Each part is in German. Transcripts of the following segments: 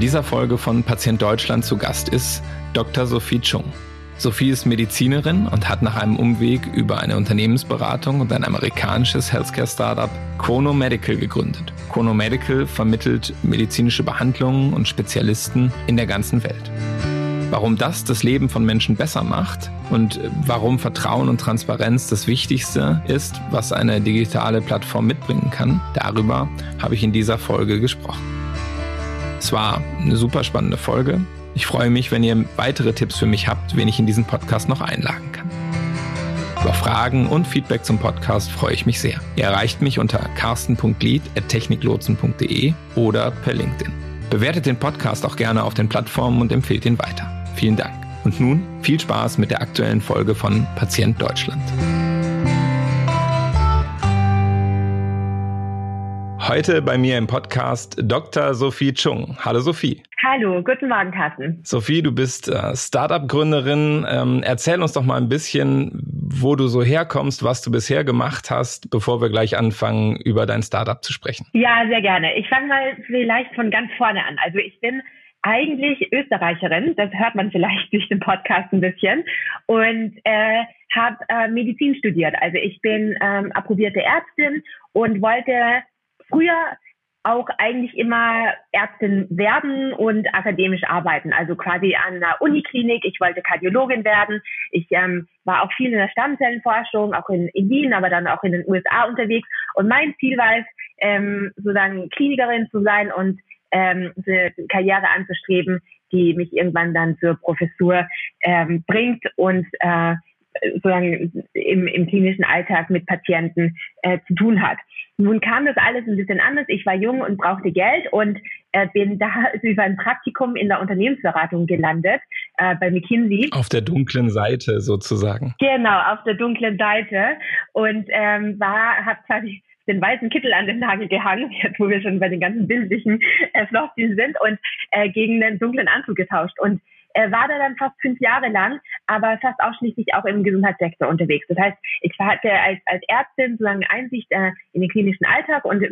In dieser Folge von Patient Deutschland zu Gast ist Dr. Sophie Chung. Sophie ist Medizinerin und hat nach einem Umweg über eine Unternehmensberatung und ein amerikanisches Healthcare-Startup Chrono Medical gegründet. Chrono Medical vermittelt medizinische Behandlungen und Spezialisten in der ganzen Welt. Warum das das Leben von Menschen besser macht und warum Vertrauen und Transparenz das Wichtigste ist, was eine digitale Plattform mitbringen kann, darüber habe ich in dieser Folge gesprochen. Es war eine super spannende Folge. Ich freue mich, wenn ihr weitere Tipps für mich habt, wen ich in diesen Podcast noch einladen kann. Über Fragen und Feedback zum Podcast freue ich mich sehr. Ihr erreicht mich unter carsten.glied.techniklotsen.de oder per LinkedIn. Bewertet den Podcast auch gerne auf den Plattformen und empfehlt ihn weiter. Vielen Dank. Und nun viel Spaß mit der aktuellen Folge von Patient Deutschland. Heute bei mir im Podcast Dr. Sophie Chung. Hallo Sophie. Hallo, guten Morgen, Carsten. Sophie, du bist äh, Startup-Gründerin. Ähm, erzähl uns doch mal ein bisschen, wo du so herkommst, was du bisher gemacht hast, bevor wir gleich anfangen, über dein Startup zu sprechen. Ja, sehr gerne. Ich fange mal vielleicht von ganz vorne an. Also ich bin eigentlich Österreicherin, das hört man vielleicht durch den Podcast ein bisschen, und äh, habe äh, Medizin studiert. Also ich bin ähm, approbierte Ärztin und wollte früher auch eigentlich immer Ärztin werden und akademisch arbeiten, also quasi an einer Uniklinik. Ich wollte Kardiologin werden. Ich ähm, war auch viel in der Stammzellenforschung, auch in, in Wien, aber dann auch in den USA unterwegs. Und mein Ziel war es, ähm, sozusagen Klinikerin zu sein und ähm, eine Karriere anzustreben, die mich irgendwann dann zur Professur ähm, bringt und äh, sozusagen im, im klinischen Alltag mit Patienten äh, zu tun hat. Nun kam das alles ein bisschen anders. Ich war jung und brauchte Geld und äh, bin da über ein Praktikum in der Unternehmensberatung gelandet äh, bei McKinsey. Auf der dunklen Seite sozusagen. Genau, auf der dunklen Seite und ähm, war, habe quasi den weißen Kittel an den Nagel gehangen, wo wir schon bei den ganzen bildlichen äh, Floskeln sind und äh, gegen den dunklen Anzug getauscht und äh, war da dann fast fünf Jahre lang, aber fast ausschließlich auch im Gesundheitssektor unterwegs. Das heißt, ich hatte als, als Ärztin sozusagen Einsicht äh, in den klinischen Alltag und,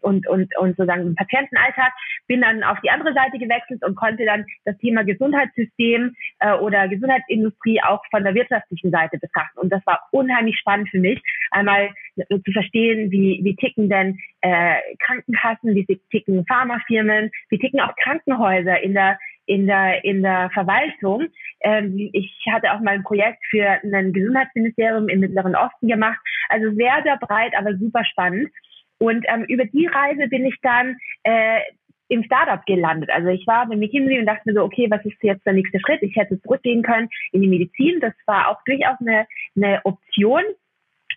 und, und, und sozusagen den Patientenalltag, bin dann auf die andere Seite gewechselt und konnte dann das Thema Gesundheitssystem äh, oder Gesundheitsindustrie auch von der wirtschaftlichen Seite betrachten. Und das war unheimlich spannend für mich, einmal zu verstehen, wie, wie ticken denn äh, Krankenkassen, wie ticken Pharmafirmen, wie ticken auch Krankenhäuser in der in der, in der Verwaltung. Ähm, ich hatte auch mal ein Projekt für ein Gesundheitsministerium im Mittleren Osten gemacht. Also sehr, sehr breit, aber super spannend. Und ähm, über die Reise bin ich dann äh, im Startup gelandet. Also ich war bei McKinsey und dachte mir so, okay, was ist jetzt der nächste Schritt? Ich hätte zurückgehen können in die Medizin. Das war auch durchaus eine, eine Option.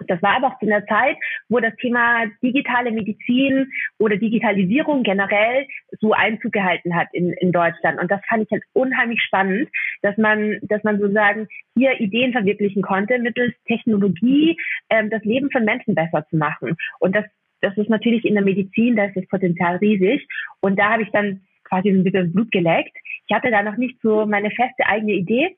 Das war aber auch zu einer Zeit, wo das Thema digitale Medizin oder Digitalisierung generell so Einzug gehalten hat in, in Deutschland. Und das fand ich halt unheimlich spannend, dass man, dass man sozusagen hier Ideen verwirklichen konnte, mittels Technologie ähm, das Leben von Menschen besser zu machen. Und das, das ist natürlich in der Medizin, da ist das Potenzial riesig. Und da habe ich dann quasi ein bisschen Blut geleckt. Ich hatte da noch nicht so meine feste eigene Idee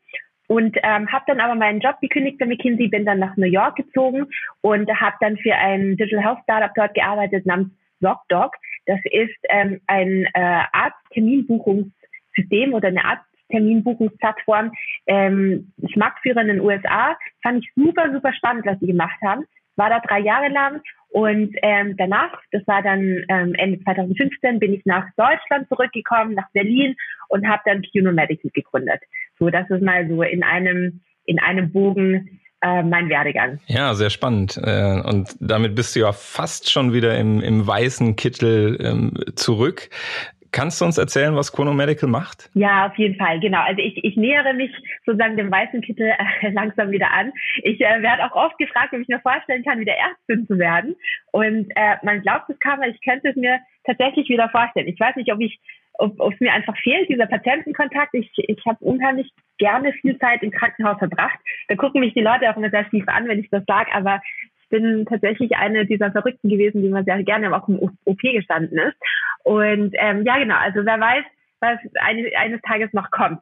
und ähm, habe dann aber meinen Job gekündigt bei McKinsey, bin dann nach New York gezogen und habe dann für ein Digital Health Startup dort gearbeitet namens ZocDoc. Das ist ähm, ein äh, Arztterminbuchungssystem oder eine Arztterminbuchungsplattform, ähm, Marktführer in den USA. Fand ich super, super spannend, was sie gemacht haben. War da drei Jahre lang und ähm, danach, das war dann ähm, Ende 2015, bin ich nach Deutschland zurückgekommen, nach Berlin und habe dann Cuno Medical gegründet. So, das ist mal so in einem in einem Bogen äh, mein Werdegang. Ja, sehr spannend. Äh, und damit bist du ja fast schon wieder im, im weißen Kittel ähm, zurück. Kannst du uns erzählen, was Chrono Medical macht? Ja, auf jeden Fall, genau. Also ich, ich nähere mich sozusagen dem weißen Kittel äh, langsam wieder an. Ich äh, werde auch oft gefragt, ob ich mir vorstellen kann, wieder Ärztin zu werden. Und äh, man glaubt es kaum, weil ich könnte es mir tatsächlich wieder vorstellen. Ich weiß nicht, ob ich ob, es mir einfach fehlt, dieser Patientenkontakt. Ich, ich habe unheimlich gerne viel Zeit im Krankenhaus verbracht. Da gucken mich die Leute auch immer sehr schief an, wenn ich das sage, aber bin tatsächlich eine dieser Verrückten gewesen, die man sehr gerne auch im OP gestanden ist. Und ähm, ja, genau, also wer weiß, was eine, eines Tages noch kommt.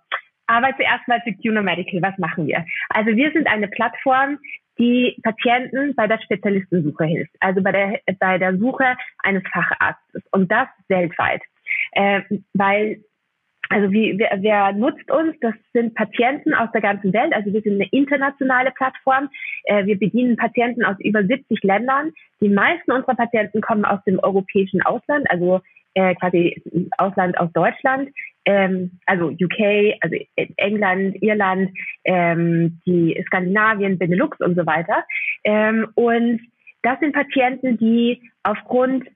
Aber zuerst mal zu Cuno Medical, was machen wir? Also wir sind eine Plattform, die Patienten bei der Spezialistensuche hilft, also bei der, bei der Suche eines Facharztes und das weltweit. Äh, weil also wie, wer, wer nutzt uns? Das sind Patienten aus der ganzen Welt. Also wir sind eine internationale Plattform. Äh, wir bedienen Patienten aus über 70 Ländern. Die meisten unserer Patienten kommen aus dem europäischen Ausland, also äh, quasi Ausland aus Deutschland, ähm, also UK, also England, Irland, ähm, die Skandinavien, Benelux und so weiter. Ähm, und das sind Patienten, die aufgrund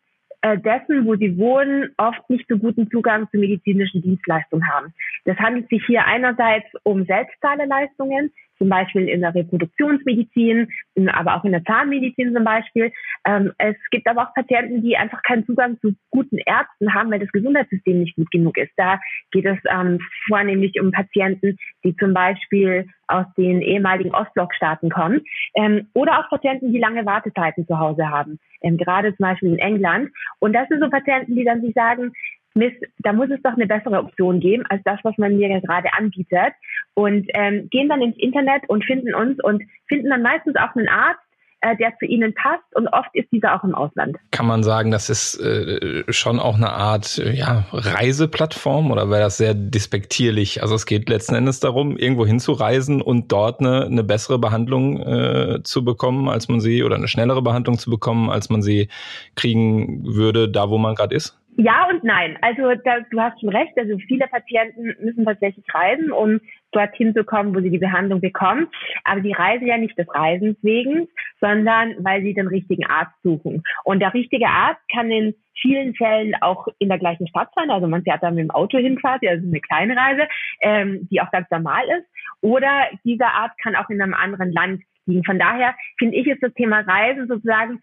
dessen, wo sie wohnen, oft nicht so guten Zugang zu medizinischen Dienstleistungen haben. Das handelt sich hier einerseits um Selbstzahleleistungen, zum Beispiel in der Reproduktionsmedizin, aber auch in der Zahnmedizin zum Beispiel. Ähm, es gibt aber auch Patienten, die einfach keinen Zugang zu guten Ärzten haben, weil das Gesundheitssystem nicht gut genug ist. Da geht es ähm, vornehmlich um Patienten, die zum Beispiel aus den ehemaligen Ostblockstaaten kommen ähm, oder auch Patienten, die lange Wartezeiten zu Hause haben, gerade zum Beispiel in England. Und das sind so Patienten, die dann sich sagen, Mist, da muss es doch eine bessere Option geben als das, was man mir gerade anbietet. Und ähm, gehen dann ins Internet und finden uns und finden dann meistens auch einen Arzt, äh, der zu ihnen passt und oft ist dieser auch im Ausland. Kann man sagen, das ist äh, schon auch eine Art ja, Reiseplattform oder wäre das sehr despektierlich? Also es geht letzten Endes darum, irgendwo hinzureisen und dort eine, eine bessere Behandlung äh, zu bekommen, als man sie oder eine schnellere Behandlung zu bekommen, als man sie kriegen würde, da wo man gerade ist? Ja und nein. Also da, du hast schon recht. Also viele Patienten müssen tatsächlich reisen, um dorthin zu kommen, wo sie die Behandlung bekommen. Aber sie reisen ja nicht des Reisens wegen, sondern weil sie den richtigen Arzt suchen. Und der richtige Arzt kann in vielen Fällen auch in der gleichen Stadt sein. Also man fährt dann mit dem Auto hin quasi, also eine kleine Reise, ähm, die auch ganz normal ist. Oder dieser Arzt kann auch in einem anderen Land liegen. Von daher finde ich, ist das Thema Reisen sozusagen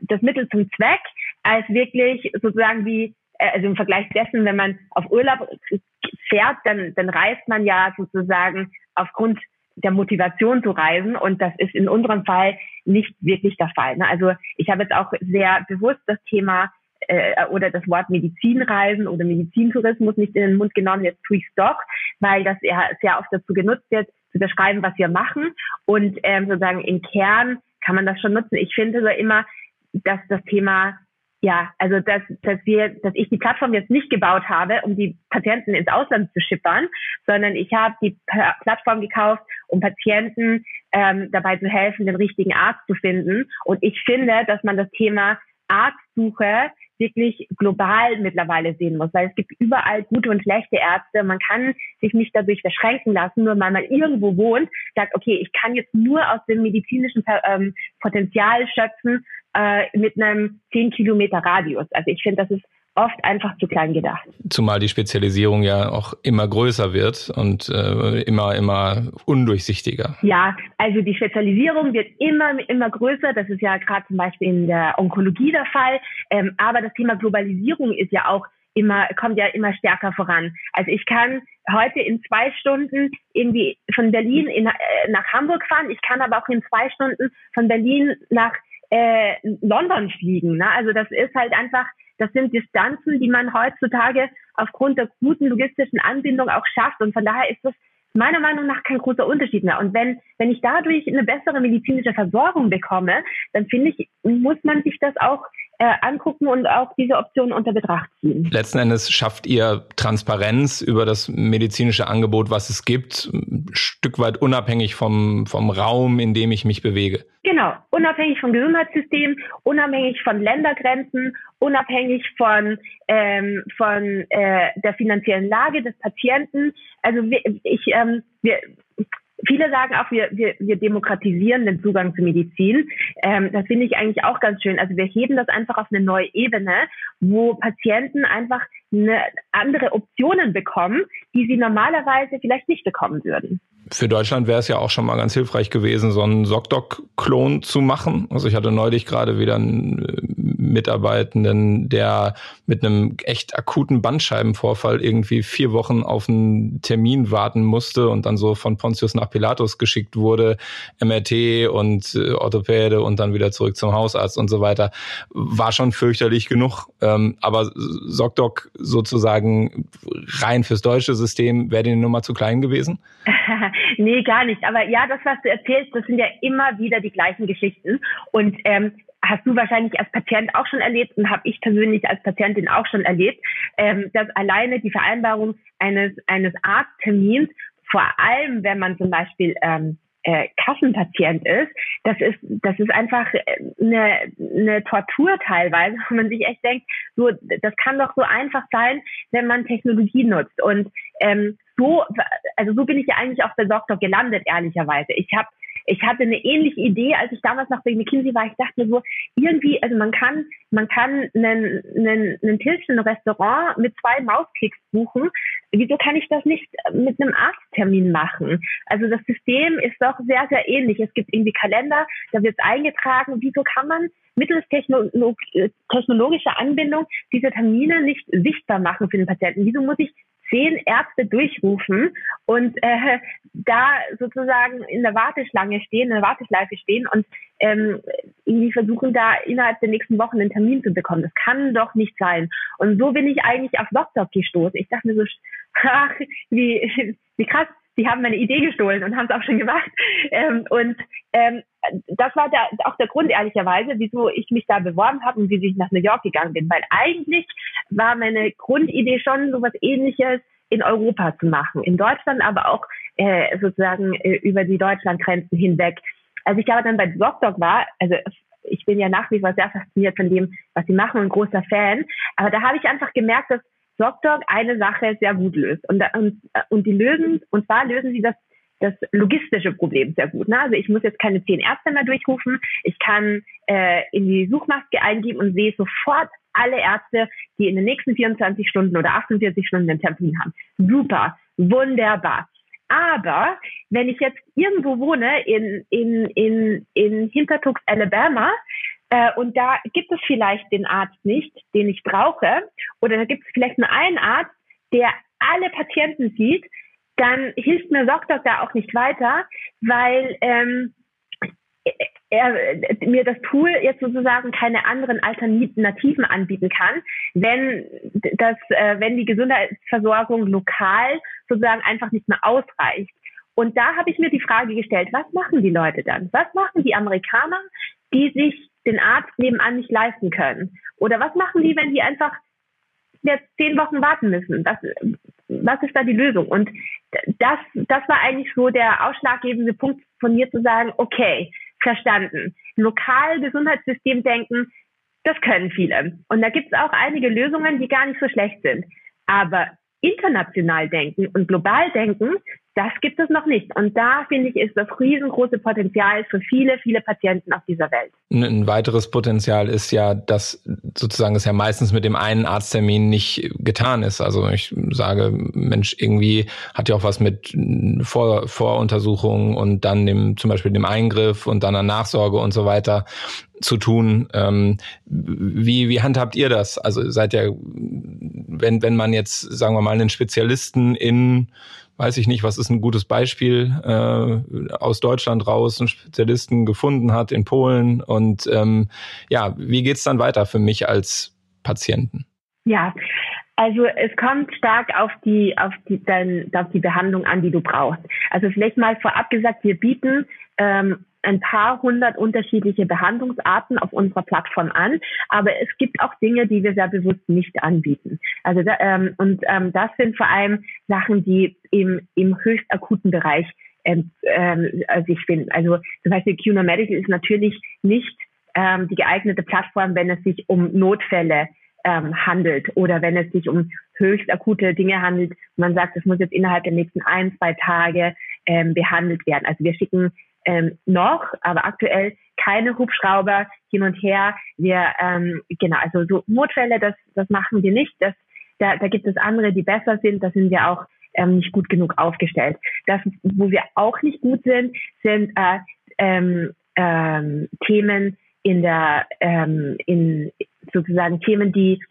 das Mittel zum Zweck, als wirklich sozusagen wie, äh, also im Vergleich dessen, wenn man auf Urlaub fährt, dann, dann reist man ja sozusagen aufgrund der Motivation zu reisen und das ist in unserem Fall nicht wirklich der Fall. Ne? Also ich habe jetzt auch sehr bewusst das Thema äh, oder das Wort Medizinreisen oder Medizintourismus nicht in den Mund genommen, jetzt tue ich es doch, weil das ja sehr oft dazu genutzt wird, zu beschreiben, was wir machen. Und ähm, sozusagen im Kern kann man das schon nutzen. Ich finde so immer, dass das Thema ja, also dass, dass wir, dass ich die Plattform jetzt nicht gebaut habe, um die Patienten ins Ausland zu schippern, sondern ich habe die Plattform gekauft, um Patienten ähm, dabei zu helfen, den richtigen Arzt zu finden. Und ich finde, dass man das Thema Arztsuche wirklich global mittlerweile sehen muss, weil es gibt überall gute und schlechte Ärzte. Man kann sich nicht dadurch verschränken lassen, nur weil man irgendwo wohnt, sagt, okay, ich kann jetzt nur aus dem medizinischen ähm, Potenzial schöpfen äh, mit einem 10 Kilometer Radius. Also ich finde, das ist oft einfach zu klein gedacht. Zumal die Spezialisierung ja auch immer größer wird und äh, immer, immer undurchsichtiger. Ja, also die Spezialisierung wird immer, immer größer. Das ist ja gerade zum Beispiel in der Onkologie der Fall. Ähm, aber das Thema Globalisierung ist ja auch immer, kommt ja immer stärker voran. Also ich kann heute in zwei Stunden irgendwie von Berlin in, äh, nach Hamburg fahren. Ich kann aber auch in zwei Stunden von Berlin nach äh, London fliegen. Ne? Also das ist halt einfach das sind Distanzen, die man heutzutage aufgrund der guten logistischen Anbindung auch schafft. Und von daher ist das meiner Meinung nach kein großer Unterschied mehr. Und wenn, wenn ich dadurch eine bessere medizinische Versorgung bekomme, dann finde ich, muss man sich das auch äh, angucken und auch diese Option unter Betracht ziehen. Letzten Endes schafft ihr Transparenz über das medizinische Angebot, was es gibt, ein Stück weit unabhängig vom, vom Raum, in dem ich mich bewege. Genau, unabhängig vom Gesundheitssystem, unabhängig von Ländergrenzen, unabhängig von, ähm, von äh, der finanziellen Lage des Patienten. Also ich, ähm, wir, Viele sagen auch, wir, wir, wir demokratisieren den Zugang zur Medizin. Ähm, das finde ich eigentlich auch ganz schön. Also wir heben das einfach auf eine neue Ebene, wo Patienten einfach eine andere Optionen bekommen, die sie normalerweise vielleicht nicht bekommen würden für Deutschland wäre es ja auch schon mal ganz hilfreich gewesen, so einen SockDoc-Klon zu machen. Also ich hatte neulich gerade wieder einen äh, Mitarbeitenden, der mit einem echt akuten Bandscheibenvorfall irgendwie vier Wochen auf einen Termin warten musste und dann so von Pontius nach Pilatus geschickt wurde, MRT und äh, Orthopäde und dann wieder zurück zum Hausarzt und so weiter. War schon fürchterlich genug. Ähm, aber SockDoc sozusagen rein fürs deutsche System wäre die Nummer zu klein gewesen? nee, gar nicht. Aber ja, das, was du erzählst, das sind ja immer wieder die gleichen Geschichten. Und ähm, hast du wahrscheinlich als Patient auch schon erlebt und habe ich persönlich als Patientin auch schon erlebt. ähm, dass alleine die Vereinbarung eines, eines Arzttermins, vor allem wenn man zum Beispiel ähm, äh, Kassenpatient ist, das ist, das ist einfach eine, eine Tortur teilweise, wo man sich echt denkt, so, das kann doch so einfach sein, wenn man Technologie nutzt. Und ähm, so, also so bin ich ja eigentlich auch bei Doktor gelandet, ehrlicherweise. Ich habe ich hatte eine ähnliche Idee, als ich damals noch bei McKinsey war. Ich dachte mir so, irgendwie, also man kann, man kann einen, einen, einen Tisch, ein Restaurant mit zwei Mausklicks buchen. Wieso kann ich das nicht mit einem Arzttermin machen? Also das System ist doch sehr, sehr ähnlich. Es gibt irgendwie Kalender, da wird eingetragen. Wieso kann man mittels Technolog technologischer Anbindung diese Termine nicht sichtbar machen für den Patienten? Wieso muss ich zehn Ärzte durchrufen und äh, da sozusagen in der Warteschlange stehen, in der Warteschleife stehen und ähm, irgendwie versuchen, da innerhalb der nächsten Wochen einen Termin zu bekommen. Das kann doch nicht sein. Und so bin ich eigentlich auf Doctor gestoßen. Ich dachte mir so, ach, wie, wie krass, die haben meine Idee gestohlen und haben es auch schon gemacht. Ähm, und ähm, das war der, auch der Grund, ehrlicherweise, wieso ich mich da beworben habe und wie ich nach New York gegangen bin. Weil eigentlich war meine Grundidee schon, so was ähnliches in Europa zu machen. In Deutschland, aber auch äh, sozusagen äh, über die Deutschlandgrenzen hinweg. Als ich aber dann bei ZocDoc war, also ich bin ja nach wie vor sehr fasziniert von dem, was sie machen und großer Fan. Aber da habe ich einfach gemerkt, dass ZocDoc eine Sache sehr gut löst. Und, und, und die lösen, und zwar lösen sie das das logistische Problem sehr gut. Ne? Also ich muss jetzt keine zehn Ärzte mehr durchrufen. Ich kann äh, in die Suchmaske eingeben und sehe sofort alle Ärzte, die in den nächsten 24 Stunden oder 48 Stunden einen Termin haben. Super, wunderbar. Aber wenn ich jetzt irgendwo wohne in, in, in, in Hintertux, Alabama, äh, und da gibt es vielleicht den Arzt nicht, den ich brauche, oder da gibt es vielleicht nur einen Arzt, der alle Patienten sieht, dann hilft mir ZocDoc da auch nicht weiter, weil ähm, er, mir das Tool jetzt sozusagen keine anderen Alternativen anbieten kann, wenn das, äh, wenn die Gesundheitsversorgung lokal sozusagen einfach nicht mehr ausreicht. Und da habe ich mir die Frage gestellt, was machen die Leute dann? Was machen die Amerikaner, die sich den Arzt nebenan nicht leisten können? Oder was machen die, wenn die einfach jetzt zehn Wochen warten müssen? Was, was ist da die Lösung? Und das, das war eigentlich so der ausschlaggebende Punkt von mir zu sagen, okay, verstanden. Lokal Gesundheitssystem denken, das können viele. Und da gibt es auch einige Lösungen, die gar nicht so schlecht sind. Aber international denken und global denken, das gibt es noch nicht. Und da finde ich, ist das riesengroße Potenzial für viele, viele Patienten auf dieser Welt. Ein weiteres Potenzial ist ja, dass sozusagen es ja meistens mit dem einen Arzttermin nicht getan ist. Also ich sage, Mensch, irgendwie hat ja auch was mit Vor Voruntersuchungen und dann dem, zum Beispiel dem Eingriff und dann der Nachsorge und so weiter zu tun. Ähm, wie, wie handhabt ihr das? Also seid ihr, wenn, wenn man jetzt, sagen wir mal, einen Spezialisten in weiß ich nicht, was ist ein gutes Beispiel, äh, aus Deutschland raus einen Spezialisten gefunden hat in Polen. Und ähm, ja, wie geht's dann weiter für mich als Patienten? Ja, also es kommt stark auf die auf die dann auf die Behandlung an, die du brauchst. Also vielleicht mal vorab gesagt, wir bieten ähm, ein paar hundert unterschiedliche Behandlungsarten auf unserer Plattform an, aber es gibt auch Dinge, die wir sehr bewusst nicht anbieten. Also da, ähm, und ähm, das sind vor allem Sachen, die im, im höchst akuten Bereich ähm, ähm, sich finden. Also zum Beispiel QNO Medical ist natürlich nicht ähm, die geeignete Plattform, wenn es sich um Notfälle ähm, handelt oder wenn es sich um höchst akute Dinge handelt. Man sagt, es muss jetzt innerhalb der nächsten ein, zwei Tage ähm, behandelt werden. Also wir schicken ähm, noch, aber aktuell keine Hubschrauber hin und her. Wir, ähm, genau, also so Notfälle, das, das machen wir nicht. Das, da, da gibt es andere, die besser sind. Da sind wir auch ähm, nicht gut genug aufgestellt. Das, wo wir auch nicht gut sind, sind äh, ähm, ähm, Themen in der, ähm, in sozusagen Themen, die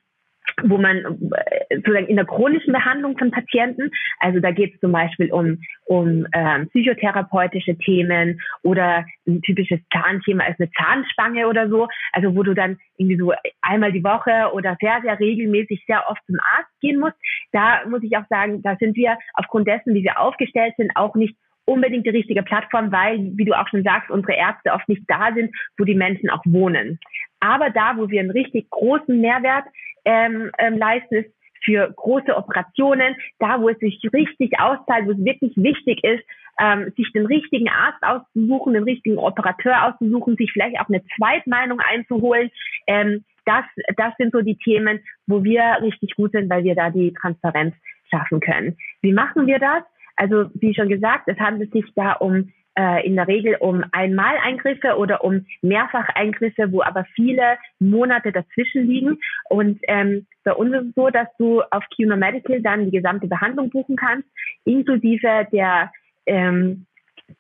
wo man äh, sozusagen in der chronischen Behandlung von Patienten, also da geht es zum Beispiel um, um ähm, psychotherapeutische Themen oder ein typisches Zahnthema ist eine Zahnspange oder so, also wo du dann irgendwie so einmal die Woche oder sehr, sehr regelmäßig sehr oft zum Arzt gehen musst. Da muss ich auch sagen, da sind wir aufgrund dessen, wie wir aufgestellt sind, auch nicht unbedingt die richtige Plattform, weil, wie du auch schon sagst, unsere Ärzte oft nicht da sind, wo die Menschen auch wohnen. Aber da, wo wir einen richtig großen Mehrwert ähm, ähm, leisten, ist für große Operationen, da wo es sich richtig auszahlt, wo es wirklich wichtig ist, ähm, sich den richtigen Arzt auszusuchen, den richtigen Operateur auszusuchen, sich vielleicht auch eine Zweitmeinung einzuholen. Ähm, das, das sind so die Themen, wo wir richtig gut sind, weil wir da die Transparenz schaffen können. Wie machen wir das? Also wie schon gesagt, es handelt sich da um äh, in der Regel um Einmaleingriffe oder um Mehrfacheingriffe, wo aber viele Monate dazwischen liegen. Und ähm, bei uns ist es so, dass du auf QNO Medical dann die gesamte Behandlung buchen kannst, inklusive der, ähm,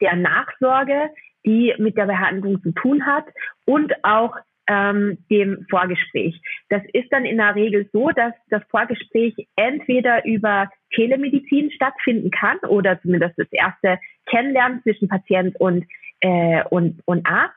der Nachsorge, die mit der Behandlung zu tun hat und auch ähm, dem Vorgespräch. Das ist dann in der Regel so, dass das Vorgespräch entweder über Telemedizin stattfinden kann oder zumindest das erste Kennenlernen zwischen Patient und, äh, und, und Arzt.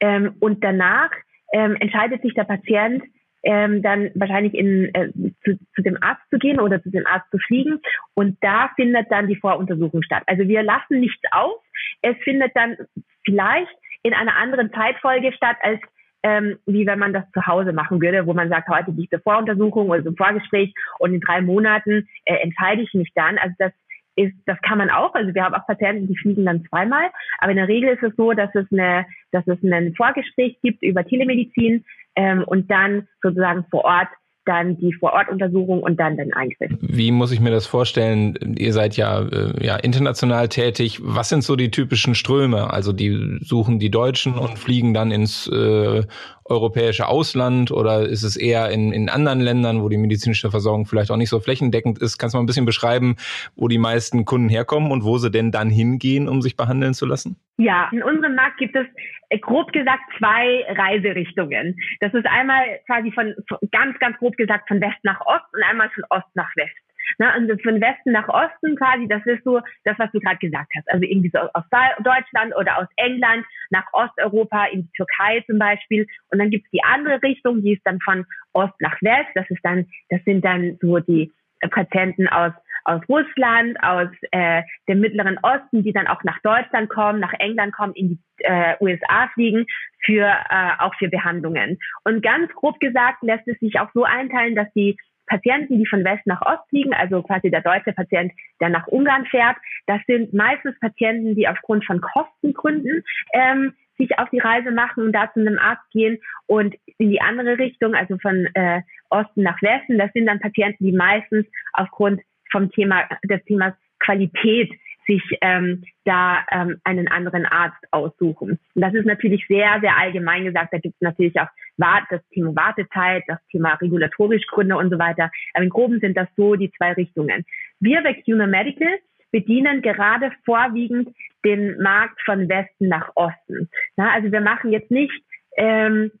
Ähm, und danach ähm, entscheidet sich der Patient, ähm, dann wahrscheinlich in, äh, zu, zu dem Arzt zu gehen oder zu dem Arzt zu fliegen. Und da findet dann die Voruntersuchung statt. Also wir lassen nichts aus. Es findet dann vielleicht in einer anderen Zeitfolge statt, als ähm, wie wenn man das zu Hause machen würde, wo man sagt, heute diese Voruntersuchung oder so ein Vorgespräch und in drei Monaten äh, entscheide ich mich dann. Also das ist, das kann man auch. Also wir haben auch Patienten, die fliegen dann zweimal. Aber in der Regel ist es so, dass es eine, dass es ein Vorgespräch gibt über Telemedizin ähm, und dann sozusagen vor Ort dann die Vorortuntersuchung und dann den Eingriff. Wie muss ich mir das vorstellen? Ihr seid ja, äh, ja international tätig. Was sind so die typischen Ströme? Also die suchen die Deutschen und fliegen dann ins äh, europäische Ausland oder ist es eher in, in anderen Ländern, wo die medizinische Versorgung vielleicht auch nicht so flächendeckend ist? Kannst du mal ein bisschen beschreiben, wo die meisten Kunden herkommen und wo sie denn dann hingehen, um sich behandeln zu lassen? Ja, in unserem Markt gibt es äh, grob gesagt zwei Reiserichtungen. Das ist einmal quasi von, ganz, ganz grob gesagt von West nach Ost und einmal von Ost nach West. Ne, und von Westen nach Osten quasi, das ist so das, was du gerade gesagt hast. Also irgendwie so aus Deutschland oder aus England nach Osteuropa, in die Türkei zum Beispiel. Und dann gibt's die andere Richtung, die ist dann von Ost nach West. Das ist dann, das sind dann so die Patienten aus aus Russland, aus äh, dem Mittleren Osten, die dann auch nach Deutschland kommen, nach England kommen, in die äh, USA fliegen für äh, auch für Behandlungen. Und ganz grob gesagt lässt es sich auch so einteilen, dass die Patienten, die von West nach Ost fliegen, also quasi der deutsche Patient, der nach Ungarn fährt, das sind meistens Patienten, die aufgrund von Kostengründen ähm, sich auf die Reise machen und da zu einem Arzt gehen und in die andere Richtung, also von äh, Osten nach Westen, das sind dann Patienten, die meistens aufgrund vom Thema des Themas Qualität sich ähm, da ähm, einen anderen Arzt aussuchen. Und das ist natürlich sehr, sehr allgemein gesagt. Da gibt es natürlich auch das Thema Wartezeit, das Thema regulatorisch Gründe und so weiter. Aber im Groben sind das so die zwei Richtungen. Wir bei CUNA Medical bedienen gerade vorwiegend den Markt von Westen nach Osten. Ja, also wir machen jetzt nicht ähm, äh,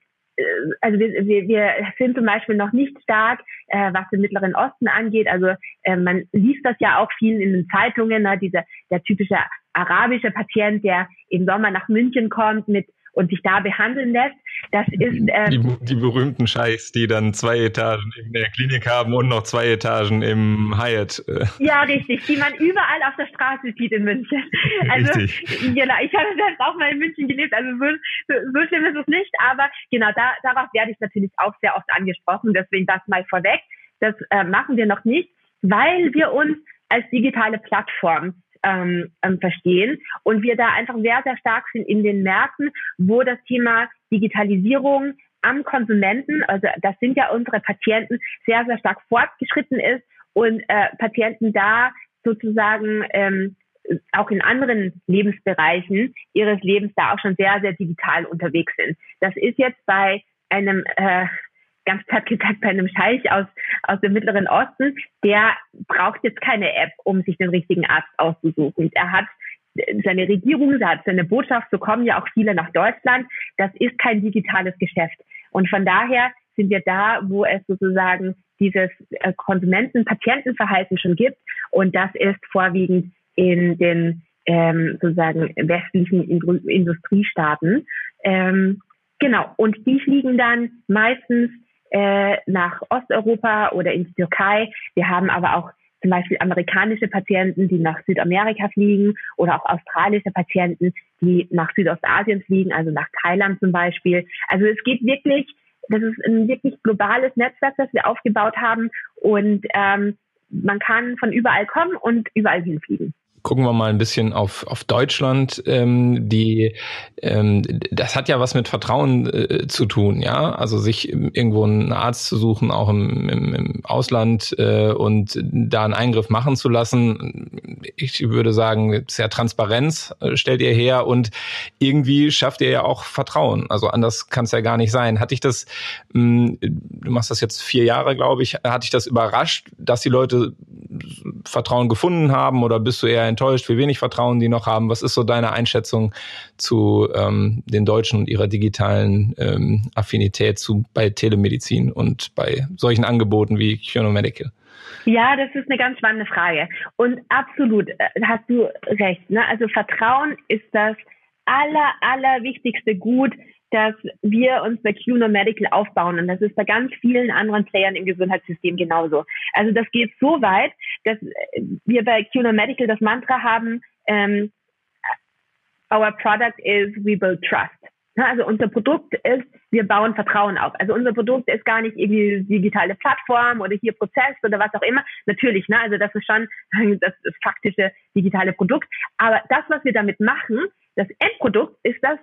also wir, wir, wir sind zum Beispiel noch nicht stark, äh, was den Mittleren Osten angeht. Also äh, man liest das ja auch viel in den Zeitungen, ne, dieser der typische arabische Patient, der im Sommer nach München kommt mit und sich da behandeln lässt. Das ist äh, die, die berühmten Scheichs, die dann zwei Etagen in der Klinik haben und noch zwei Etagen im Hyatt. Äh. Ja, richtig, die man überall auf der Straße sieht in München. Also richtig. genau, ich habe selbst auch mal in München gelebt, also so, so, schlimm ist es nicht, aber genau, da, darauf werde ich natürlich auch sehr oft angesprochen, deswegen das mal vorweg. Das äh, machen wir noch nicht, weil wir uns als digitale Plattform ähm, ähm, verstehen und wir da einfach sehr, sehr stark sind in den Märkten, wo das Thema Digitalisierung am Konsumenten, also das sind ja unsere Patienten, sehr, sehr stark fortgeschritten ist und äh, Patienten da sozusagen ähm, auch in anderen Lebensbereichen ihres Lebens da auch schon sehr, sehr digital unterwegs sind. Das ist jetzt bei einem äh, ganz platt gesagt bei einem Scheich aus, aus dem Mittleren Osten, der braucht jetzt keine App, um sich den richtigen Arzt auszusuchen. Er hat seine Regierung, er hat seine Botschaft, so kommen ja auch viele nach Deutschland. Das ist kein digitales Geschäft. Und von daher sind wir da, wo es sozusagen dieses äh, Konsumenten-Patientenverhalten schon gibt. Und das ist vorwiegend in den ähm, sozusagen westlichen Industriestaaten. Ähm, genau. Und die fliegen dann meistens äh, nach Osteuropa oder in die Türkei. Wir haben aber auch zum Beispiel amerikanische Patienten, die nach Südamerika fliegen oder auch australische Patienten, die nach Südostasien fliegen, also nach Thailand zum Beispiel. Also es geht wirklich das ist ein wirklich globales Netzwerk, das wir aufgebaut haben und ähm, man kann von überall kommen und überall hinfliegen gucken wir mal ein bisschen auf, auf Deutschland. Ähm, die, ähm, das hat ja was mit Vertrauen äh, zu tun, ja. Also sich irgendwo einen Arzt zu suchen, auch im, im, im Ausland äh, und da einen Eingriff machen zu lassen. Ich würde sagen, sehr Transparenz äh, stellt ihr her und irgendwie schafft ihr ja auch Vertrauen. Also anders kann es ja gar nicht sein. Hatte ich das, mh, du machst das jetzt vier Jahre, glaube ich, hatte ich das überrascht, dass die Leute Vertrauen gefunden haben oder bist du eher enttäuscht, wie wenig Vertrauen die noch haben? Was ist so deine Einschätzung zu ähm, den Deutschen und ihrer digitalen ähm, Affinität zu bei Telemedizin und bei solchen Angeboten wie QAnon Medical? Ja, das ist eine ganz spannende Frage. Und absolut, äh, hast du recht. Ne? Also Vertrauen ist das aller, aller wichtigste Gut, dass wir uns bei QNO Medical aufbauen. Und das ist bei ganz vielen anderen Playern im Gesundheitssystem genauso. Also das geht so weit, dass wir bei QNO Medical das Mantra haben, ähm, our product is we build trust. Also unser Produkt ist, wir bauen Vertrauen auf. Also unser Produkt ist gar nicht irgendwie digitale Plattform oder hier Prozess oder was auch immer. Natürlich, ne? also das ist schon das, das faktische digitale Produkt. Aber das, was wir damit machen, das Endprodukt ist das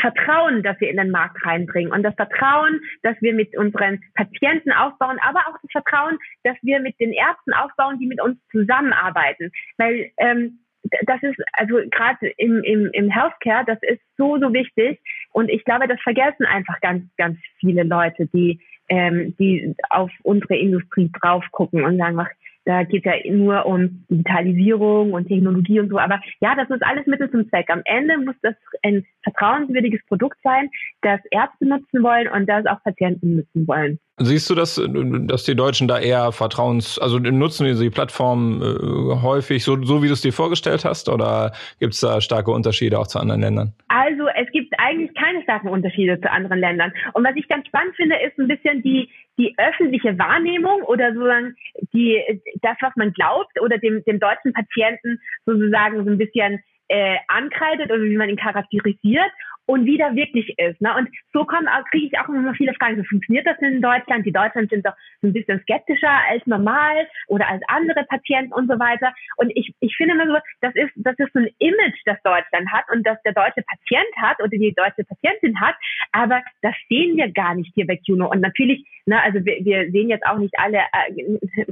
Vertrauen, das wir in den Markt reinbringen und das Vertrauen, das wir mit unseren Patienten aufbauen, aber auch das Vertrauen, das wir mit den Ärzten aufbauen, die mit uns zusammenarbeiten. Weil ähm, das ist, also gerade im, im, im Healthcare, das ist so, so wichtig. Und ich glaube, das vergessen einfach ganz, ganz viele Leute, die, ähm, die auf unsere Industrie drauf gucken und sagen, ach, da geht ja nur um Digitalisierung und Technologie und so. Aber ja, das ist alles Mittel zum Zweck. Am Ende muss das ein vertrauenswürdiges Produkt sein, das Ärzte nutzen wollen und das auch Patienten nutzen wollen. Siehst du, dass, dass die Deutschen da eher Vertrauens, also nutzen die Plattform äh, häufig so, so, wie du es dir vorgestellt hast, oder gibt es da starke Unterschiede auch zu anderen Ländern? Also es gibt eigentlich keine starken Unterschiede zu anderen Ländern. Und was ich ganz spannend finde, ist ein bisschen die, die öffentliche Wahrnehmung oder sozusagen die, das, was man glaubt oder dem, dem deutschen Patienten sozusagen so ein bisschen äh, ankreidet oder wie man ihn charakterisiert und wie der wirklich ist. Ne? Und so kommen auch, kriege ich auch immer viele Fragen, so funktioniert das denn in Deutschland? Die Deutschen sind doch ein bisschen skeptischer als normal oder als andere Patienten und so weiter. Und ich, ich finde immer so, das ist, das ist so ein Image, das Deutschland hat und das der deutsche Patient hat oder die deutsche Patientin hat, aber das sehen wir gar nicht hier bei Juno. Und natürlich, ne, also wir, wir sehen jetzt auch nicht alle äh,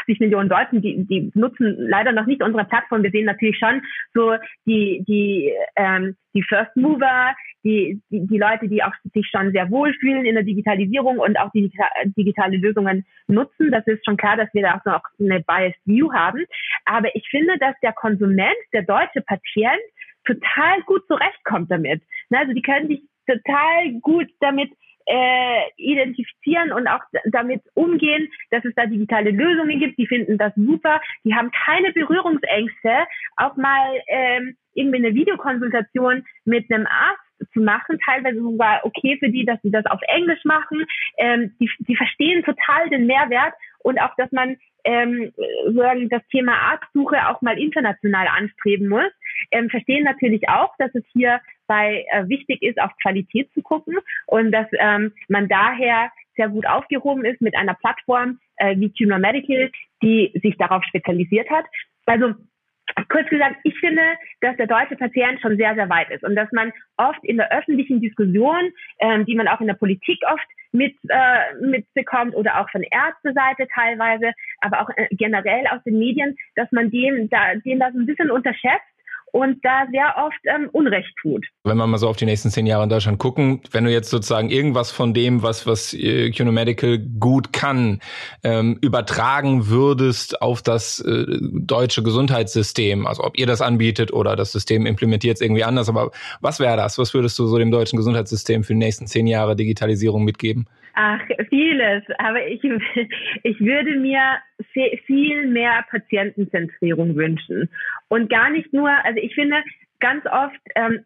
80 Millionen Deutschen, die, die nutzen leider noch nicht unsere Plattform. Wir sehen natürlich schon so die, die, ähm, die First Mover, die, die, die Leute, die auch sich schon sehr wohlfühlen in der Digitalisierung und auch die digitale Lösungen nutzen. Das ist schon klar, dass wir da auch noch eine Biased View haben. Aber ich finde, dass der Konsument, der deutsche Patient, total gut zurechtkommt damit. Also die können sich total gut damit äh, identifizieren und auch damit umgehen, dass es da digitale Lösungen gibt. Die finden das super. Die haben keine Berührungsängste, auch mal ähm, irgendwie eine Videokonsultation mit einem Arzt zu machen, teilweise sogar okay für die, dass sie das auf Englisch machen. Ähm, die, die verstehen total den Mehrwert und auch, dass man ähm, sagen, das Thema Arztsuche auch mal international anstreben muss. Ähm, verstehen natürlich auch, dass es hier bei äh, wichtig ist, auf Qualität zu gucken und dass ähm, man daher sehr gut aufgehoben ist mit einer Plattform äh, wie Tumor Medical, die sich darauf spezialisiert hat. Also kurz gesagt, ich finde, dass der deutsche Patient schon sehr, sehr weit ist und dass man oft in der öffentlichen Diskussion, ähm, die man auch in der Politik oft mit, äh, mitbekommt oder auch von Ärzteseite teilweise, aber auch äh, generell aus den Medien, dass man dem da, den da so ein bisschen unterschätzt und da sehr oft ähm, Unrecht tut. Wenn wir mal so auf die nächsten zehn Jahre in Deutschland gucken, wenn du jetzt sozusagen irgendwas von dem, was was äh, Medical gut kann, ähm, übertragen würdest auf das äh, deutsche Gesundheitssystem, also ob ihr das anbietet oder das System implementiert es irgendwie anders, aber was wäre das? Was würdest du so dem deutschen Gesundheitssystem für die nächsten zehn Jahre Digitalisierung mitgeben? Ach, vieles. Aber ich, ich würde mir viel mehr Patientenzentrierung wünschen. Und gar nicht nur, also ich finde, ganz oft ähm,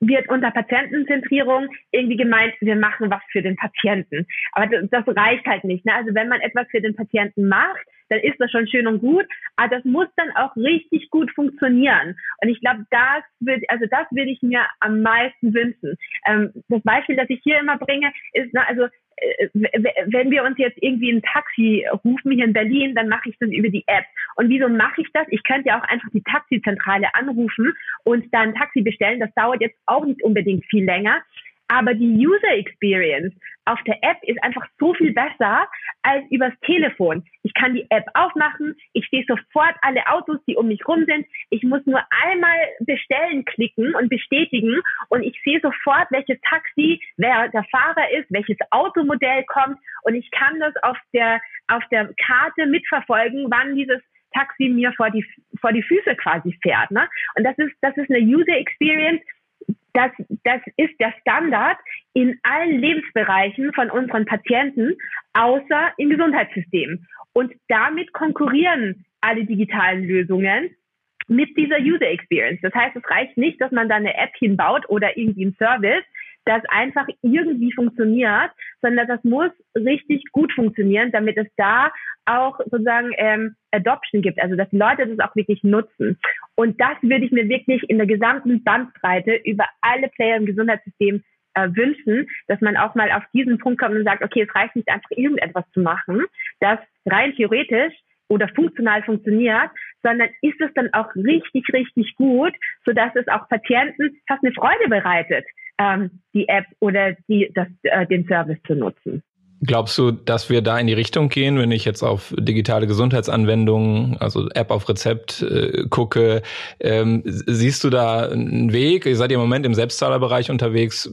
wird unter Patientenzentrierung irgendwie gemeint, wir machen was für den Patienten. Aber das, das reicht halt nicht. Ne? Also wenn man etwas für den Patienten macht, dann ist das schon schön und gut. Aber das muss dann auch richtig gut funktionieren. Und ich glaube, das wird, also das würde ich mir am meisten wünschen. Ähm, das Beispiel, das ich hier immer bringe, ist, na, also äh, wenn wir uns jetzt irgendwie ein Taxi rufen hier in Berlin, dann mache ich das über die App. Und wieso mache ich das? Ich könnte ja auch einfach die Taxizentrale anrufen und dann ein Taxi bestellen. Das dauert jetzt auch nicht unbedingt viel länger. Aber die User Experience auf der App ist einfach so viel besser als übers Telefon. Ich kann die App aufmachen, ich sehe sofort alle Autos, die um mich rum sind. Ich muss nur einmal bestellen klicken und bestätigen und ich sehe sofort, welches Taxi, wer der Fahrer ist, welches Automodell kommt und ich kann das auf der auf der Karte mitverfolgen, wann dieses Taxi mir vor die vor die Füße quasi fährt. Ne? Und das ist das ist eine User Experience, das, das ist der Standard in allen Lebensbereichen von unseren Patienten, außer im Gesundheitssystem. Und damit konkurrieren alle digitalen Lösungen mit dieser User Experience. Das heißt, es reicht nicht, dass man da eine App hinbaut oder irgendwie ein Service, das einfach irgendwie funktioniert, sondern das muss richtig gut funktionieren, damit es da auch sozusagen ähm, Adoption gibt, also dass die Leute das auch wirklich nutzen. Und das würde ich mir wirklich in der gesamten Bandbreite über alle Player im Gesundheitssystem äh, wünschen, dass man auch mal auf diesen Punkt kommt und sagt, okay, es reicht nicht einfach irgendetwas zu machen, das rein theoretisch oder funktional funktioniert, sondern ist es dann auch richtig, richtig gut, sodass es auch Patienten fast eine Freude bereitet, ähm, die App oder die, das, äh, den Service zu nutzen. Glaubst du, dass wir da in die Richtung gehen, wenn ich jetzt auf digitale Gesundheitsanwendungen, also App auf Rezept äh, gucke? Ähm, siehst du da einen Weg? Ihr seid im Moment im Selbstzahlerbereich unterwegs.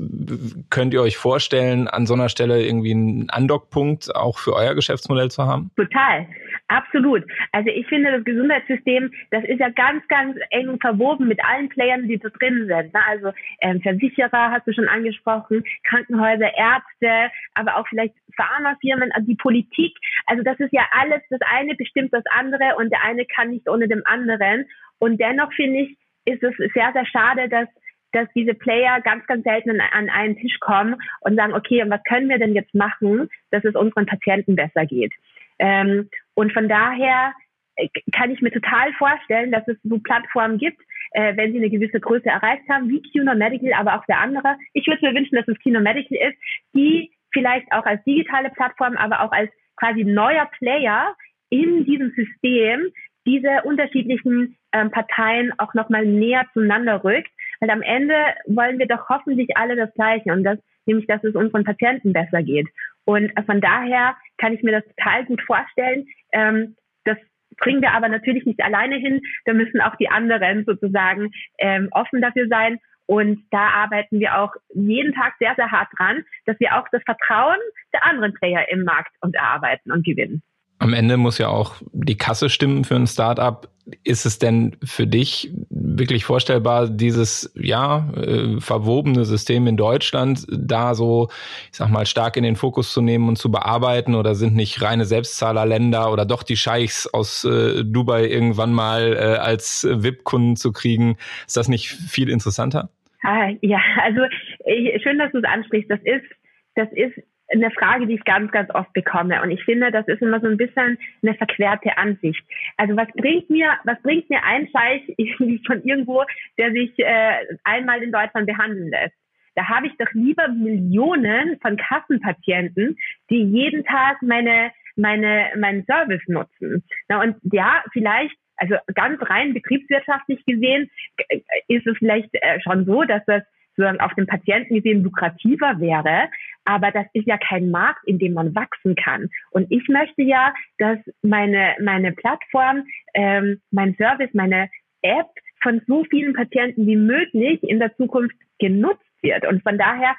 Könnt ihr euch vorstellen, an so einer Stelle irgendwie einen Andockpunkt auch für euer Geschäftsmodell zu haben? Total. Absolut. Also ich finde, das Gesundheitssystem, das ist ja ganz, ganz eng verwoben mit allen Playern, die da drin sind. Ne? Also ähm, Versicherer hast du schon angesprochen, Krankenhäuser, Ärzte, aber auch vielleicht Pharmafirmen, also die Politik. Also das ist ja alles, das eine bestimmt das andere und der eine kann nicht ohne dem anderen. Und dennoch finde ich, ist es sehr, sehr schade, dass dass diese Player ganz, ganz selten an einen Tisch kommen und sagen, okay, was können wir denn jetzt machen, dass es unseren Patienten besser geht? Ähm, und von daher äh, kann ich mir total vorstellen, dass es so Plattformen gibt, äh, wenn sie eine gewisse Größe erreicht haben, wie Cuno Medical, aber auch der andere. Ich würde mir wünschen, dass es Cuno Medical ist, die vielleicht auch als digitale Plattform, aber auch als quasi neuer Player in diesem System diese unterschiedlichen ähm, Parteien auch nochmal näher zueinander rückt. Weil am Ende wollen wir doch hoffentlich alle das Gleiche und das, nämlich, dass es unseren Patienten besser geht. Und von daher kann ich mir das total gut vorstellen. Ähm, das bringen wir aber natürlich nicht alleine hin. Da müssen auch die anderen sozusagen ähm, offen dafür sein. Und da arbeiten wir auch jeden Tag sehr, sehr hart dran, dass wir auch das Vertrauen der anderen Player im Markt und erarbeiten und gewinnen. Am Ende muss ja auch die Kasse stimmen für ein Startup. Ist es denn für dich wirklich vorstellbar, dieses ja äh, verwobene System in Deutschland da so, ich sag mal, stark in den Fokus zu nehmen und zu bearbeiten? Oder sind nicht reine Selbstzahlerländer oder doch die Scheichs aus äh, Dubai irgendwann mal äh, als VIP-Kunden zu kriegen? Ist das nicht viel interessanter? Ah, ja, also ich, schön, dass du es ansprichst. Das ist, das ist eine Frage, die ich ganz, ganz oft bekomme. Und ich finde, das ist immer so ein bisschen eine verquerte Ansicht. Also was bringt mir, was bringt mir ein Scheich von irgendwo, der sich äh, einmal in Deutschland behandeln lässt? Da habe ich doch lieber Millionen von Kassenpatienten, die jeden Tag meine, meine, meinen Service nutzen. Na, und ja, vielleicht also ganz rein betriebswirtschaftlich gesehen ist es vielleicht äh, schon so, dass das sozusagen auf den Patienten gesehen lukrativer wäre. Aber das ist ja kein Markt, in dem man wachsen kann. Und ich möchte ja, dass meine, meine Plattform, ähm, mein Service, meine App von so vielen Patienten wie möglich in der Zukunft genutzt wird. Und von daher,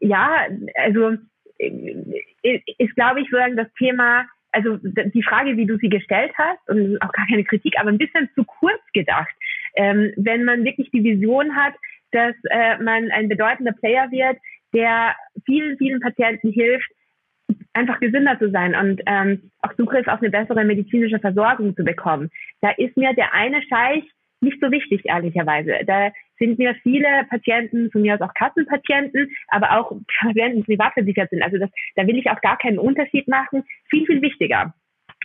ja, also äh, ist, glaube ich, sozusagen das Thema, also die Frage, wie du sie gestellt hast, und auch gar keine Kritik, aber ein bisschen zu kurz gedacht. Ähm, wenn man wirklich die Vision hat, dass äh, man ein bedeutender Player wird, der vielen, vielen Patienten hilft, einfach gesünder zu sein und ähm, auch Zugriff auf eine bessere medizinische Versorgung zu bekommen. Da ist mir der eine Scheich nicht so wichtig, ehrlicherweise. Da sind mir viele Patienten, von mir aus auch Kassenpatienten, aber auch Patienten, die privat versichert sind. Also das, da will ich auch gar keinen Unterschied machen. Viel, viel wichtiger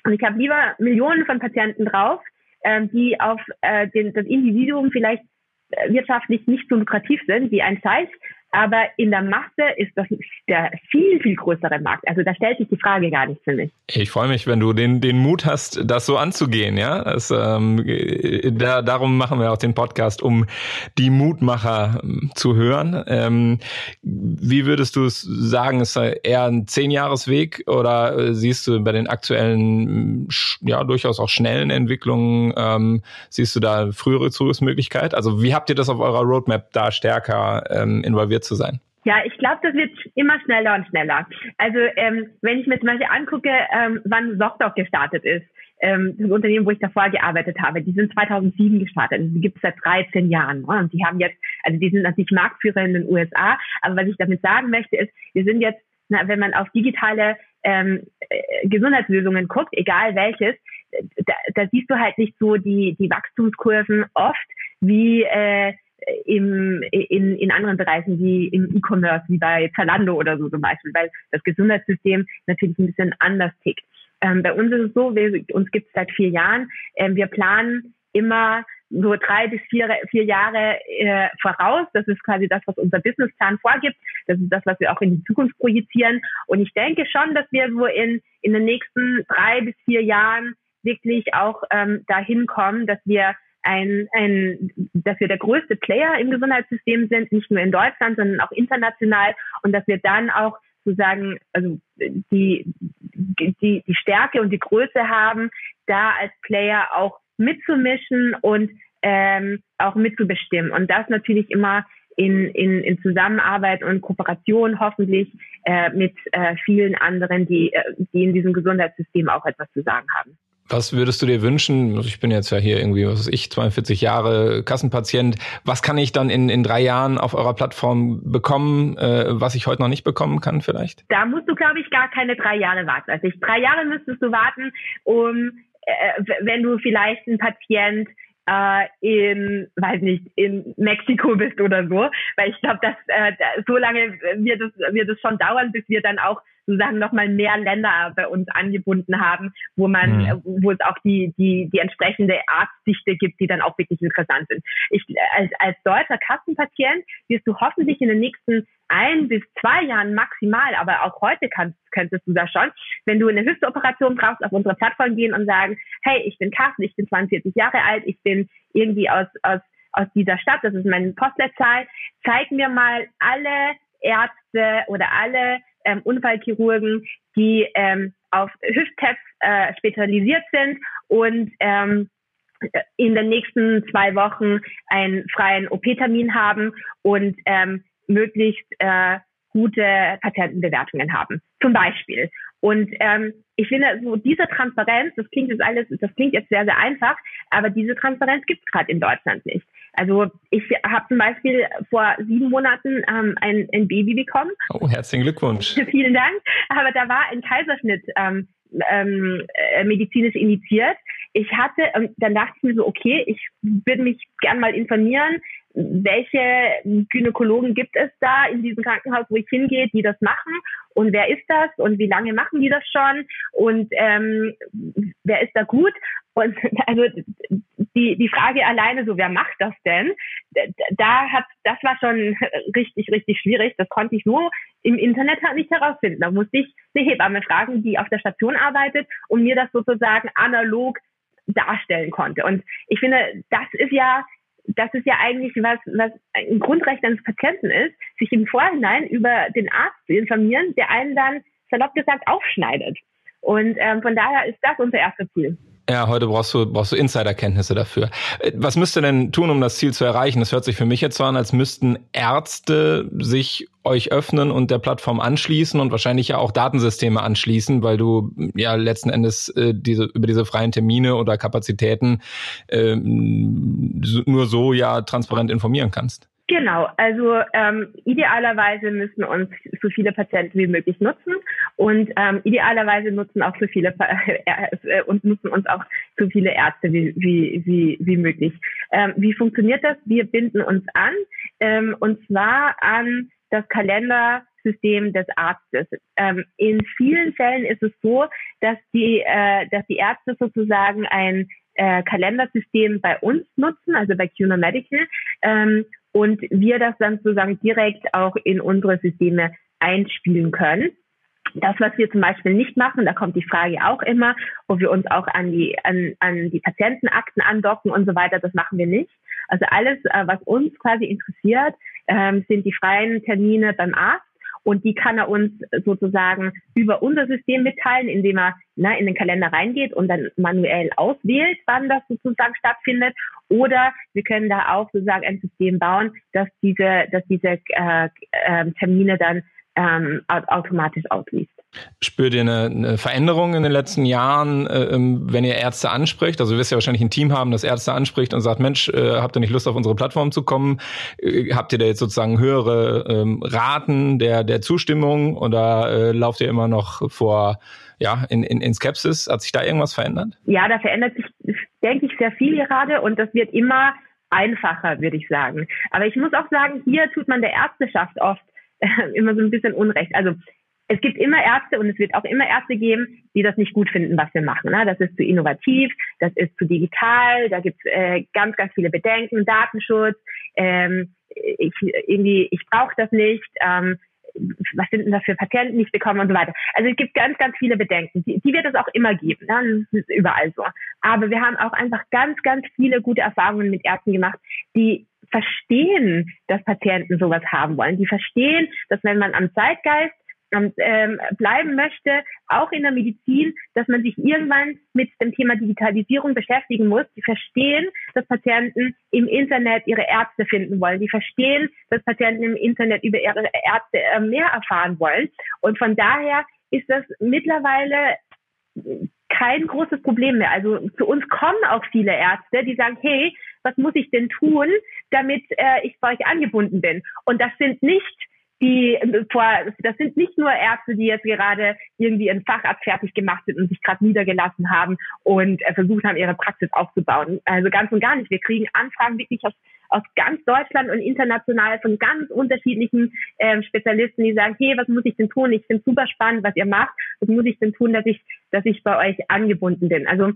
Und ich habe lieber Millionen von Patienten drauf, ähm, die auf äh, den, das Individuum vielleicht äh, wirtschaftlich nicht so lukrativ sind wie ein Zeiss, aber in der Masse ist das der viel, viel größere Markt. Also da stellt sich die Frage gar nicht für mich. Ich freue mich, wenn du den, den Mut hast, das so anzugehen. Ja, das, ähm, da, darum machen wir auch den Podcast, um die Mutmacher ähm, zu hören. Ähm, wie würdest du es sagen? Ist eher ein Zehnjahresweg oder äh, siehst du bei den aktuellen, ja, durchaus auch schnellen Entwicklungen, ähm, siehst du da frühere Zugangsmöglichkeit? Also wie habt ihr das auf eurer Roadmap da stärker ähm, involviert? Involviert zu sein? Ja, ich glaube, das wird immer schneller und schneller. Also ähm, wenn ich mir zum Beispiel angucke, ähm, wann Sochtdoc gestartet ist, ähm, das Unternehmen, wo ich davor gearbeitet habe, die sind 2007 gestartet. Also die gibt es seit 13 Jahren. Ne? Und die haben jetzt, also die sind natürlich Marktführer in den USA. Aber was ich damit sagen möchte, ist, wir sind jetzt, na, wenn man auf digitale ähm, äh, Gesundheitslösungen guckt, egal welches, da, da siehst du halt nicht so die, die Wachstumskurven oft wie äh, im, in, in anderen Bereichen wie im E-Commerce, wie bei Zalando oder so zum Beispiel, weil das Gesundheitssystem natürlich ein bisschen anders tickt. Ähm, bei uns ist es so, wir, uns gibt es seit vier Jahren. Ähm, wir planen immer so drei bis vier, vier Jahre äh, voraus. Das ist quasi das, was unser Businessplan vorgibt. Das ist das, was wir auch in die Zukunft projizieren. Und ich denke schon, dass wir so in, in den nächsten drei bis vier Jahren wirklich auch ähm, dahin kommen, dass wir ein, ein, dass wir der größte Player im Gesundheitssystem sind, nicht nur in Deutschland, sondern auch international und dass wir dann auch sozusagen also die, die, die Stärke und die Größe haben, da als Player auch mitzumischen und ähm, auch mitzubestimmen. Und das natürlich immer in, in, in Zusammenarbeit und Kooperation hoffentlich äh, mit äh, vielen anderen, die, äh, die in diesem Gesundheitssystem auch etwas zu sagen haben. Was würdest du dir wünschen? Also ich bin jetzt ja hier irgendwie, was weiß ich, 42 Jahre Kassenpatient. Was kann ich dann in, in drei Jahren auf eurer Plattform bekommen, äh, was ich heute noch nicht bekommen kann vielleicht? Da musst du, glaube ich, gar keine drei Jahre warten. Also ich, drei Jahre müsstest du warten, um, äh, wenn du vielleicht ein Patient äh, in, weiß nicht, in Mexiko bist oder so, weil ich glaube, dass äh, so lange wird es wird es schon dauern, bis wir dann auch sozusagen nochmal mehr Länder bei uns angebunden haben, wo man, mhm. wo es auch die, die, die entsprechende Arztdichte gibt, die dann auch wirklich interessant sind. Ich, als, als deutscher Kassenpatient wirst du hoffentlich in den nächsten ein bis zwei Jahren maximal, aber auch heute kannst, könntest du das schon, wenn du eine Hüftoperation brauchst, auf unsere Plattform gehen und sagen, hey, ich bin Carsten, ich bin 42 Jahre alt, ich bin irgendwie aus, aus, aus dieser Stadt, das ist meine Postleitzahl, zeig mir mal alle Ärzte oder alle ähm, Unfallchirurgen, die ähm, auf Hüfttests äh, spezialisiert sind und ähm, in den nächsten zwei Wochen einen freien OP-Termin haben und ähm, möglichst äh, gute Patientenbewertungen haben, zum Beispiel. Und ähm, ich finde, so diese Transparenz, das klingt jetzt alles, das klingt jetzt sehr, sehr einfach, aber diese Transparenz gibt es gerade in Deutschland nicht. Also ich habe zum Beispiel vor sieben Monaten ähm, ein, ein Baby bekommen. Oh, herzlichen Glückwunsch. Vielen Dank. Aber da war ein Kaiserschnitt ähm, ähm, äh, medizinisch initiiert. Ich hatte, und dann dachte ich mir so, okay, ich würde mich gern mal informieren, welche Gynäkologen gibt es da in diesem Krankenhaus, wo ich hingehe, die das machen? Und wer ist das? Und wie lange machen die das schon? Und ähm, wer ist da gut? Und also die die Frage alleine so wer macht das denn? Da hat das war schon richtig richtig schwierig. Das konnte ich nur im Internet halt nicht herausfinden. Da musste ich eine Hebamme fragen die auf der Station arbeitet und mir das sozusagen analog darstellen konnte und ich finde das ist ja das ist ja eigentlich was, was ein Grundrecht eines Patienten ist, sich im Vorhinein über den Arzt zu informieren, der einen dann salopp gesagt aufschneidet. Und ähm, von daher ist das unser erstes Ziel. Ja, heute brauchst du, brauchst du Insiderkenntnisse dafür. Äh, was müsst ihr denn tun, um das Ziel zu erreichen? Das hört sich für mich jetzt so an, als müssten Ärzte sich euch öffnen und der Plattform anschließen und wahrscheinlich ja auch Datensysteme anschließen, weil du ja letzten Endes äh, diese über diese freien Termine oder Kapazitäten äh, nur so ja transparent informieren kannund Genau, also ähm, idealerweise müssen uns so viele Patienten wie möglich nutzen und ähm, idealerweise nutzen auch so viele äh, und nutzen uns auch so viele Ärzte wie wie wie, wie möglich. Ähm, wie funktioniert das? Wir binden uns an ähm, und zwar an das Kalender System des Arztes. Ähm, in vielen Fällen ist es so, dass die, äh, dass die Ärzte sozusagen ein äh, Kalendersystem bei uns nutzen, also bei QNO Medical, ähm, und wir das dann sozusagen direkt auch in unsere Systeme einspielen können. Das, was wir zum Beispiel nicht machen, da kommt die Frage auch immer, wo wir uns auch an die, an, an die Patientenakten andocken und so weiter, das machen wir nicht. Also alles, äh, was uns quasi interessiert, ähm, sind die freien Termine beim Arzt und die kann er uns sozusagen über unser System mitteilen, indem er ne, in den Kalender reingeht und dann manuell auswählt, wann das sozusagen stattfindet. Oder wir können da auch sozusagen ein System bauen, dass diese, dass diese äh, äh, Termine dann ähm, automatisch ausliest. Spürt ihr eine, eine, Veränderung in den letzten Jahren, äh, ähm, wenn ihr Ärzte anspricht? Also ihr wirst ja wahrscheinlich ein Team haben, das Ärzte anspricht und sagt, Mensch, äh, habt ihr nicht Lust auf unsere Plattform zu kommen? Äh, habt ihr da jetzt sozusagen höhere ähm, Raten der, der Zustimmung oder äh, lauft ihr immer noch vor ja, in, in, in Skepsis? Hat sich da irgendwas verändert? Ja, da verändert sich, denke ich, sehr viel gerade und das wird immer einfacher, würde ich sagen. Aber ich muss auch sagen, hier tut man der Ärzteschaft oft immer so ein bisschen Unrecht. Also es gibt immer Ärzte und es wird auch immer Ärzte geben, die das nicht gut finden, was wir machen. Ne? Das ist zu innovativ, das ist zu digital, da gibt es äh, ganz, ganz viele Bedenken, Datenschutz, ähm, ich, irgendwie, ich brauche das nicht, ähm, was sind denn das für Patienten, die ich bekomme und so weiter. Also es gibt ganz, ganz viele Bedenken. Die, die wird es auch immer geben. Ne? Das ist überall so. Aber wir haben auch einfach ganz, ganz viele gute Erfahrungen mit Ärzten gemacht, die verstehen, dass Patienten sowas haben wollen. Die verstehen, dass wenn man am Zeitgeist ähm, bleiben möchte, auch in der Medizin, dass man sich irgendwann mit dem Thema Digitalisierung beschäftigen muss. Die verstehen, dass Patienten im Internet ihre Ärzte finden wollen. Die verstehen, dass Patienten im Internet über ihre Ärzte äh, mehr erfahren wollen. Und von daher ist das mittlerweile kein großes Problem mehr. Also zu uns kommen auch viele Ärzte, die sagen, hey, was muss ich denn tun, damit äh, ich bei euch angebunden bin? Und das sind nicht die vor, das sind nicht nur Ärzte, die jetzt gerade irgendwie ein Facharzt fertig gemacht sind und sich gerade niedergelassen haben und äh, versucht haben, ihre Praxis aufzubauen. Also ganz und gar nicht. Wir kriegen Anfragen wirklich aus, aus ganz Deutschland und international von ganz unterschiedlichen ähm, Spezialisten, die sagen, hey, was muss ich denn tun? Ich finde super spannend, was ihr macht. Was muss ich denn tun, dass ich, dass ich bei euch angebunden bin? Also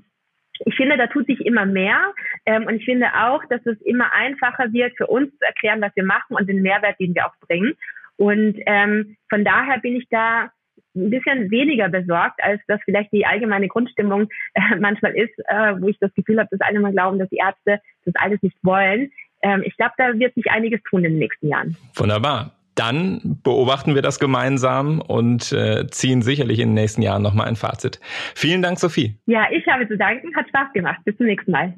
ich finde, da tut sich immer mehr ähm, und ich finde auch, dass es immer einfacher wird, für uns zu erklären, was wir machen und den Mehrwert, den wir auch bringen. Und ähm, von daher bin ich da ein bisschen weniger besorgt, als das vielleicht die allgemeine Grundstimmung äh, manchmal ist, äh, wo ich das Gefühl habe, dass alle mal glauben, dass die Ärzte das alles nicht wollen. Ähm, ich glaube, da wird sich einiges tun in den nächsten Jahren. Wunderbar. Dann beobachten wir das gemeinsam und äh, ziehen sicherlich in den nächsten Jahren nochmal ein Fazit. Vielen Dank, Sophie. Ja, ich habe zu danken. Hat Spaß gemacht. Bis zum nächsten Mal.